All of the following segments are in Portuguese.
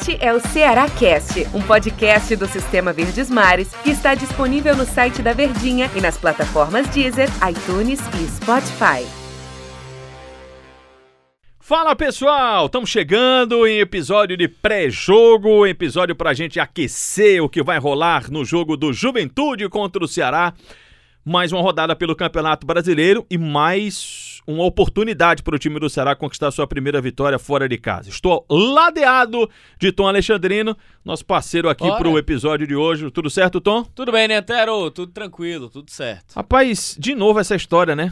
Este é o Ceará Cast, um podcast do Sistema Verdes Mares que está disponível no site da Verdinha e nas plataformas Deezer, iTunes e Spotify. Fala pessoal, estamos chegando em episódio de pré-jogo, episódio para a gente aquecer o que vai rolar no jogo do Juventude contra o Ceará. Mais uma rodada pelo Campeonato Brasileiro e mais uma oportunidade para o time do Ceará conquistar sua primeira vitória fora de casa. Estou ladeado de Tom Alexandrino, nosso parceiro aqui para o episódio de hoje. Tudo certo, Tom? Tudo bem, né, Tero? Tudo tranquilo, tudo certo. Rapaz, de novo essa história, né?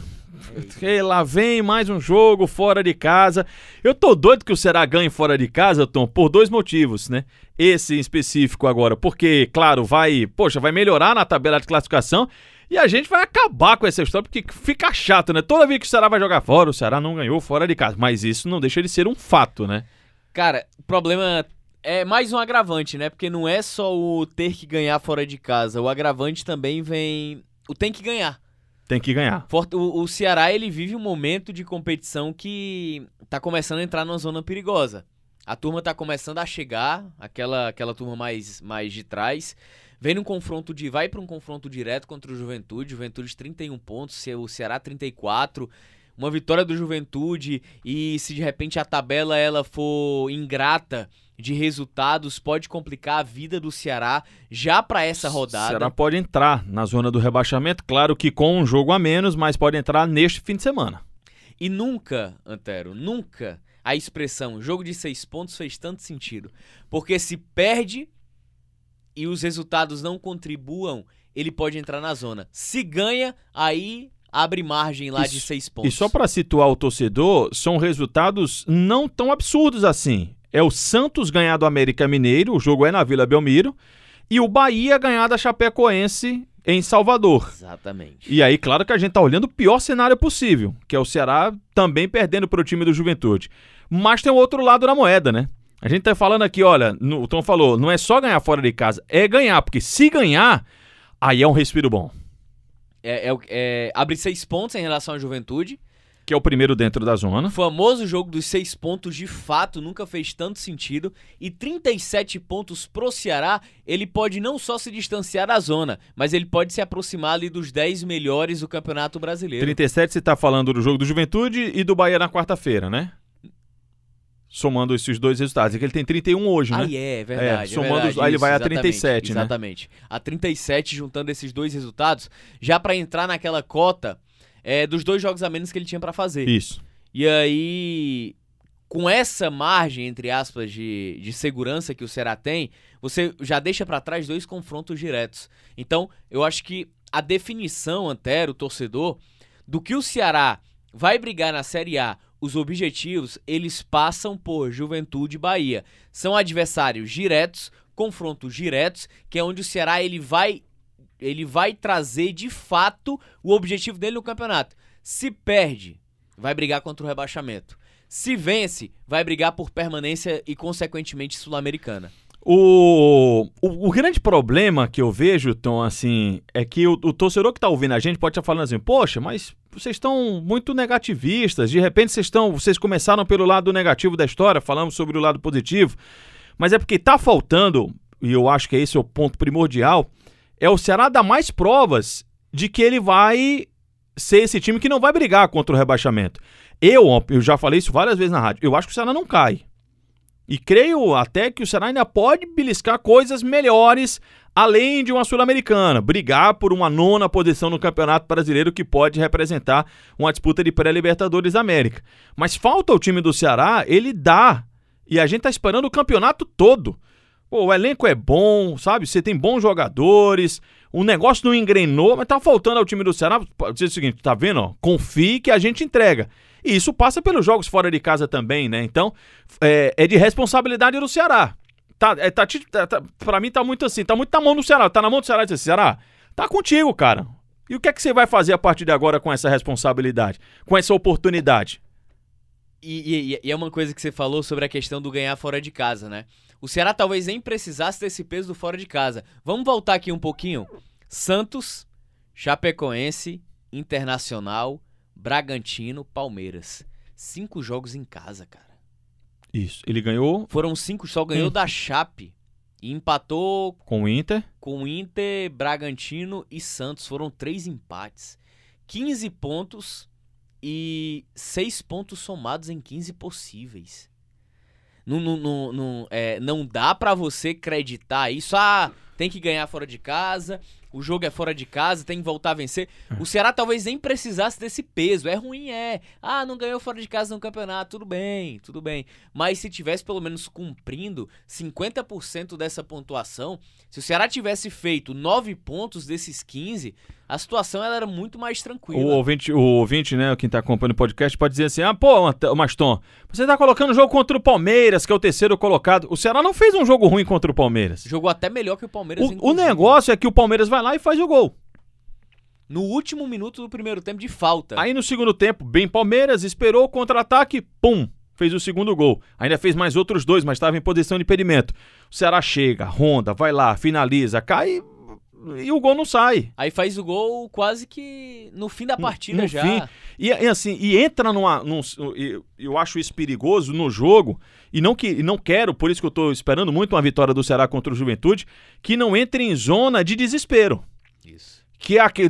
E lá vem mais um jogo fora de casa. Eu tô doido que o Ceará ganhe fora de casa, Tom, por dois motivos, né? Esse em específico agora, porque, claro, vai, poxa, vai melhorar na tabela de classificação e a gente vai acabar com essa história, porque fica chato, né? Toda vez que o Ceará vai jogar fora, o Ceará não ganhou fora de casa. Mas isso não deixa de ser um fato, né? Cara, o problema é mais um agravante, né? Porque não é só o ter que ganhar fora de casa. O agravante também vem. O tem que ganhar. Tem que ganhar. O, o Ceará, ele vive um momento de competição que tá começando a entrar numa zona perigosa. A turma tá começando a chegar, aquela, aquela turma mais, mais de trás. Vem num confronto de. Vai para um confronto direto contra o Juventude. Juventude 31 pontos, o Ceará 34. Uma vitória do Juventude e se de repente a tabela ela for ingrata de resultados, pode complicar a vida do Ceará já para essa rodada. O Ceará pode entrar na zona do rebaixamento, claro que com um jogo a menos, mas pode entrar neste fim de semana. E nunca, Antero, nunca a expressão jogo de seis pontos fez tanto sentido. Porque se perde e os resultados não contribuam, ele pode entrar na zona. Se ganha, aí abre margem lá de seis pontos. E só para situar o torcedor, são resultados não tão absurdos assim. É o Santos ganhar do América Mineiro, o jogo é na Vila Belmiro, e o Bahia ganhar da Chapecoense em Salvador. Exatamente. E aí, claro que a gente tá olhando o pior cenário possível, que é o Ceará também perdendo para o time do Juventude. Mas tem o outro lado da moeda, né? A gente tá falando aqui, olha, no, o Tom falou, não é só ganhar fora de casa, é ganhar, porque se ganhar, aí é um respiro bom. É, é, é, abre seis pontos em relação à juventude. Que é o primeiro dentro da zona. O famoso jogo dos seis pontos, de fato, nunca fez tanto sentido. E 37 pontos pro Ceará, ele pode não só se distanciar da zona, mas ele pode se aproximar ali dos 10 melhores do Campeonato Brasileiro. 37 você tá falando do jogo do Juventude e do Bahia na quarta-feira, né? Somando esses dois resultados. É que ele tem 31 hoje, né? Ah, é, verdade. É, somando, é verdade, aí ele vai a 37, né? Exatamente. A 37, juntando esses dois resultados, já para entrar naquela cota é, dos dois jogos a menos que ele tinha para fazer. Isso. E aí, com essa margem, entre aspas, de, de segurança que o Ceará tem, você já deixa para trás dois confrontos diretos. Então, eu acho que a definição, Antero, o torcedor, do que o Ceará vai brigar na Série A os objetivos, eles passam por Juventude e Bahia. São adversários diretos, confrontos diretos, que é onde o Ceará ele vai ele vai trazer de fato o objetivo dele no campeonato. Se perde, vai brigar contra o rebaixamento. Se vence, vai brigar por permanência e consequentemente sul-americana. O, o, o, grande problema que eu vejo, Tom, assim, é que o, o torcedor que está ouvindo a gente pode estar falando assim, poxa, mas vocês estão muito negativistas. De repente vocês estão, vocês começaram pelo lado negativo da história, falamos sobre o lado positivo, mas é porque está faltando, e eu acho que esse é o ponto primordial, é o Ceará dar mais provas de que ele vai ser esse time que não vai brigar contra o rebaixamento. Eu, eu já falei isso várias vezes na rádio, eu acho que o Ceará não cai. E creio até que o Ceará ainda pode beliscar coisas melhores além de uma Sul-Americana, brigar por uma nona posição no Campeonato Brasileiro que pode representar uma disputa de pré-Libertadores América. Mas falta o time do Ceará, ele dá. E a gente tá esperando o campeonato todo. Pô, o elenco é bom, sabe? Você tem bons jogadores, o negócio não engrenou, mas tá faltando ao time do Ceará. Dizer o seguinte, tá vendo? Confie que a gente entrega. E isso passa pelos jogos fora de casa também, né? Então, é, é de responsabilidade do Ceará. Tá, é, tá, tá, tá, pra mim tá muito assim, tá muito na mão do Ceará. Tá na mão do Ceará e diz, Ceará, tá contigo, cara. E o que é que você vai fazer a partir de agora com essa responsabilidade, com essa oportunidade? E, e, e, é uma coisa que você falou sobre a questão do ganhar fora de casa, né? O Ceará talvez nem precisasse desse peso do fora de casa. Vamos voltar aqui um pouquinho. Santos, Chapecoense, Internacional, Bragantino, Palmeiras. Cinco jogos em casa, cara. Isso. Ele ganhou Foram cinco, só ganhou Hum. da Chape. E empatou com o Inter. com Inter, Bragantino e Santos. Foram três empates. 15 pontos e 6 pontos somados em 15 possíveis. Não, não, não, não, é, não dá pra você acreditar isso. Ah, tem que ganhar fora de casa. O jogo é fora de casa, tem que voltar a vencer. O Ceará talvez nem precisasse desse peso. É ruim, é. Ah, não ganhou fora de casa no campeonato. Tudo bem, tudo bem. Mas se tivesse pelo menos cumprindo 50% dessa pontuação, se o Ceará tivesse feito 9 pontos desses 15, a situação ela era muito mais O tranquila. ouvinte, o ouvinte, né, quem tá acompanhando o podcast, pode dizer assim: ah, pô, Maston, você tá colocando o jogo contra o Palmeiras, que é o terceiro colocado. O Ceará não fez um jogo ruim contra o Palmeiras. Jogou até melhor que o Palmeiras. O, o negócio é que o Palmeiras vai lá e faz o gol. No último minuto do primeiro tempo de falta. Aí no segundo tempo, bem Palmeiras, esperou o contra-ataque, pum, fez o segundo gol. Ainda fez mais outros dois, mas estava em posição de impedimento. O Ceará chega, ronda, vai lá, finaliza, cai e o gol não sai. Aí faz o gol quase que no fim da No- partida no já. fim. E, e assim, e entra numa. Num, eu acho isso perigoso no jogo, e não, que, e não quero, por isso que eu tô esperando muito uma vitória do Ceará contra o Juventude, que não entre em zona de desespero. Isso. Que é aquele.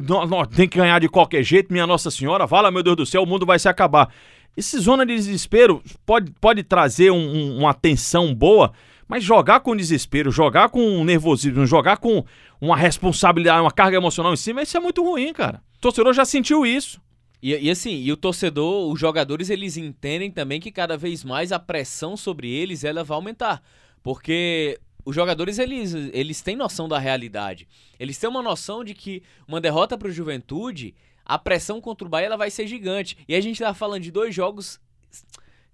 tem que ganhar de qualquer jeito, minha Nossa Senhora, fala, meu Deus do céu, o mundo vai se acabar. Esse zona de desespero pode, pode trazer um- um- uma tensão boa, mas jogar com desespero, jogar com nervosismo, jogar com uma responsabilidade, uma carga emocional em cima, isso é muito ruim, cara. O torcedor já sentiu isso. E, e assim, e o torcedor, os jogadores, eles entendem também que cada vez mais a pressão sobre eles ela vai aumentar. Porque os jogadores, eles, eles têm noção da realidade. Eles têm uma noção de que uma derrota para o Juventude, a pressão contra o Bahia ela vai ser gigante. E a gente tá falando de dois jogos.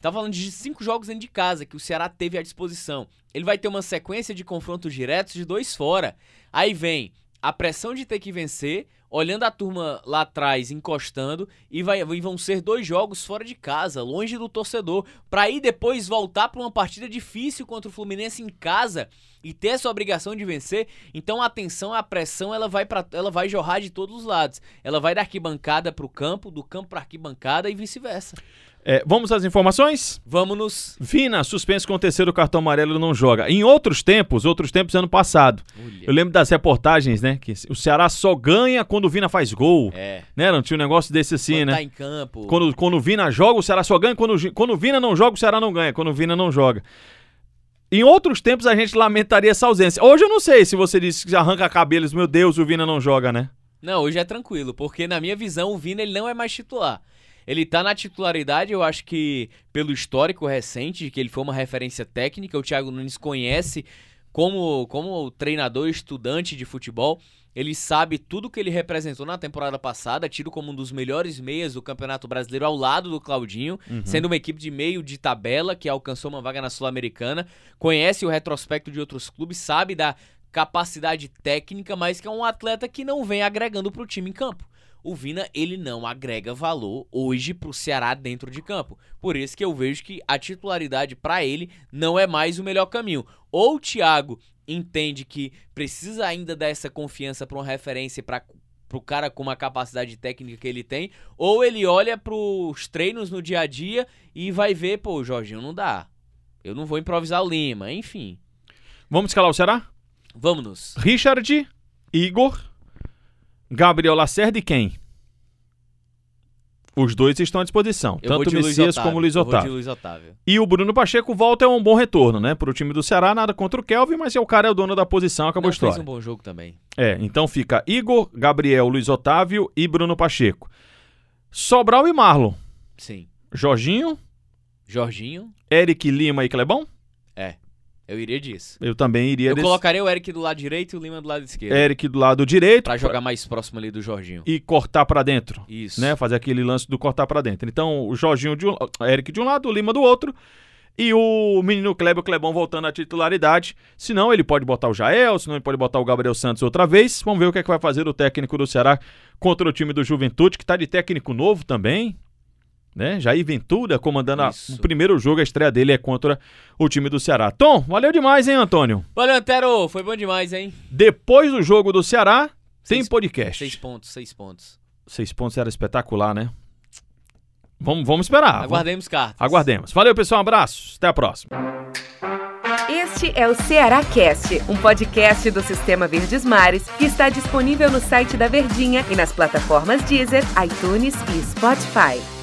Tá falando de cinco jogos dentro de casa que o Ceará teve à disposição. Ele vai ter uma sequência de confrontos diretos de dois fora. Aí vem a pressão de ter que vencer, olhando a turma lá atrás encostando e, vai, e vão ser dois jogos fora de casa, longe do torcedor, Pra aí depois voltar pra uma partida difícil contra o Fluminense em casa e ter essa obrigação de vencer. Então a tensão, a pressão, ela vai para ela vai jorrar de todos os lados. Ela vai da arquibancada pro campo, do campo pra arquibancada e vice-versa. É, vamos às informações? Vamos nos Vina, suspenso com o terceiro cartão amarelo, não joga. Em outros tempos, outros tempos, ano passado, eu lembro das reportagens, né? Que o Ceará só ganha quando o Vina faz gol. É, Né? Não tinha um negócio desse assim, quando né? tá em campo. Quando, quando o Vina joga, o Ceará só ganha. Quando, quando o Vina não joga, o Ceará não ganha. Quando o Vina não joga. Em outros tempos, a gente lamentaria essa ausência. Hoje eu não sei se você disse que arranca cabelos, meu Deus, o Vina não joga, né? Não, hoje é tranquilo, porque na minha visão o Vina ele não é mais titular. Ele tá na titularidade, eu acho que pelo histórico recente, de que ele foi uma referência técnica, o Thiago Nunes conhece como, como treinador estudante de futebol. Ele sabe tudo que ele representou na temporada passada, tido como um dos melhores meias do Campeonato Brasileiro ao lado do Claudinho, sendo uma equipe de meio de tabela que alcançou uma vaga na Sul-Americana. Conhece o retrospecto de outros clubes, sabe da capacidade técnica, mas que é um atleta que não vem agregando pro time em campo. O Vina, ele não agrega valor hoje pro Ceará dentro de campo. Por isso que eu vejo que a titularidade pra ele não é mais o melhor caminho. Ou o Thiago entende que precisa ainda dar essa confiança pra uma referência para pro cara com uma capacidade técnica que ele tem, ou ele olha pros treinos no dia a dia e vai ver, pô, Jorginho não dá. Eu não vou improvisar o Lima, enfim. Vamos escalar o Ceará? Vamos. Richard, Igor, Gabriel Lacerda e quem? Os dois estão à disposição. Eu tanto o Messias como o Luiz Otávio. Luiz Otávio. E o Bruno Pacheco volta é um bom retorno, né? Pro time do Ceará, nada contra o Kelvin, mas é o cara é o dono da posição, acabou Não, a história. fez um bom jogo também. É, então fica Igor, Gabriel, Luiz Otávio e Bruno Pacheco. Sobral e Marlon. Sim. Jorginho, Jorginho, Eric Lima e Clebão? Eu iria disso. Eu também iria Eu desse- colocaria o Eric do lado direito e o Lima do lado esquerdo. Eric do lado direito Pra jogar mais próximo ali do Jorginho. e cortar pra dentro. Isso. né? Fazer aquele lance do cortar pra dentro. Então, o Jorginho de um, Eric de um lado, o Lima do outro. E o menino Kleber, o Clebão voltando à titularidade. Se não, ele pode botar o Jael, se não, ele pode botar o Gabriel Santos outra vez. Vamos ver o que, é que vai fazer o técnico do Ceará contra o time do Juventude, que tá de técnico novo também. Né? Jair Ventura comandando a- o primeiro jogo, a estreia dele é contra o time do Ceará. Tom, valeu demais, hein, Antônio? Valeu, Antero. Foi bom demais, hein? Depois do jogo do Ceará, tem Seis- podcast. Seis pontos, seis pontos. Seis pontos era espetacular, né? Vamos, vamos esperar. Aguardemos cartas. Aguardemos. Valeu, pessoal. Um abraço. Até a próxima. Este é o Ceará Cast, um podcast do Sistema Verdes Mares que está disponível no site da Verdinha e nas plataformas Deezer, iTunes e Spotify.